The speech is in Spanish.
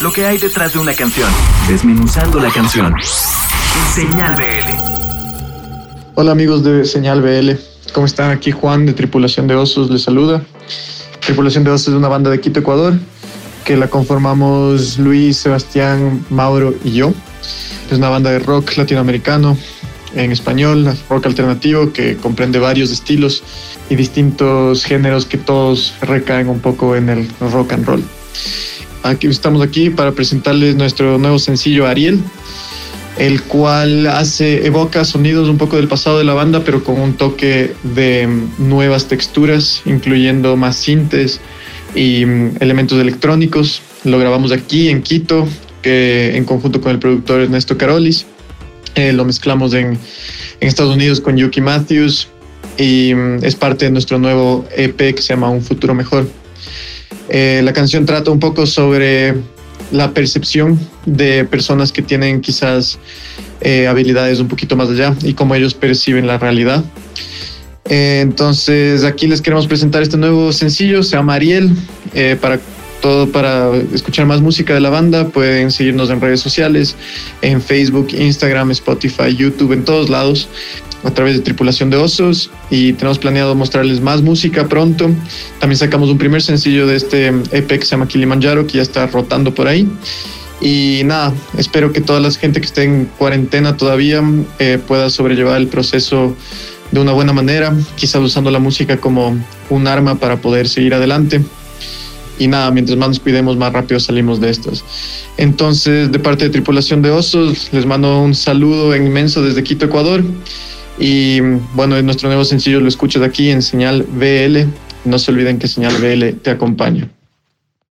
lo que hay detrás de una canción, desmenuzando la canción. Señal BL. Hola amigos de Señal BL, ¿cómo están? Aquí Juan de Tripulación de Osos les saluda. Tripulación de Osos es una banda de Quito, Ecuador, que la conformamos Luis, Sebastián, Mauro y yo. Es una banda de rock latinoamericano en español, rock alternativo que comprende varios estilos y distintos géneros que todos recaen un poco en el rock and roll. Aquí estamos aquí para presentarles nuestro nuevo sencillo Ariel, el cual hace evoca sonidos un poco del pasado de la banda, pero con un toque de nuevas texturas, incluyendo más sintes y mm, elementos electrónicos. Lo grabamos aquí en Quito, que en conjunto con el productor Ernesto Carolis. Eh, lo mezclamos en, en Estados Unidos con Yuki Matthews y mm, es parte de nuestro nuevo EP que se llama Un futuro mejor. Eh, la canción trata un poco sobre la percepción de personas que tienen quizás eh, habilidades un poquito más allá y cómo ellos perciben la realidad. Eh, entonces aquí les queremos presentar este nuevo sencillo, se llama Ariel, para todo para escuchar más música de la banda pueden seguirnos en redes sociales, en Facebook, Instagram, Spotify, YouTube, en todos lados a través de Tripulación de Osos y tenemos planeado mostrarles más música pronto. También sacamos un primer sencillo de este EP que se llama Kilimanjaro, que ya está rotando por ahí. Y nada, espero que toda la gente que esté en cuarentena todavía eh, pueda sobrellevar el proceso de una buena manera, quizás usando la música como un arma para poder seguir adelante. Y nada, mientras más nos cuidemos, más rápido salimos de estos. Entonces, de parte de Tripulación de Osos, les mando un saludo inmenso desde Quito, Ecuador. Y bueno, nuestro nuevo sencillo lo escuchas aquí en Señal BL. No se olviden que Señal BL te acompaña.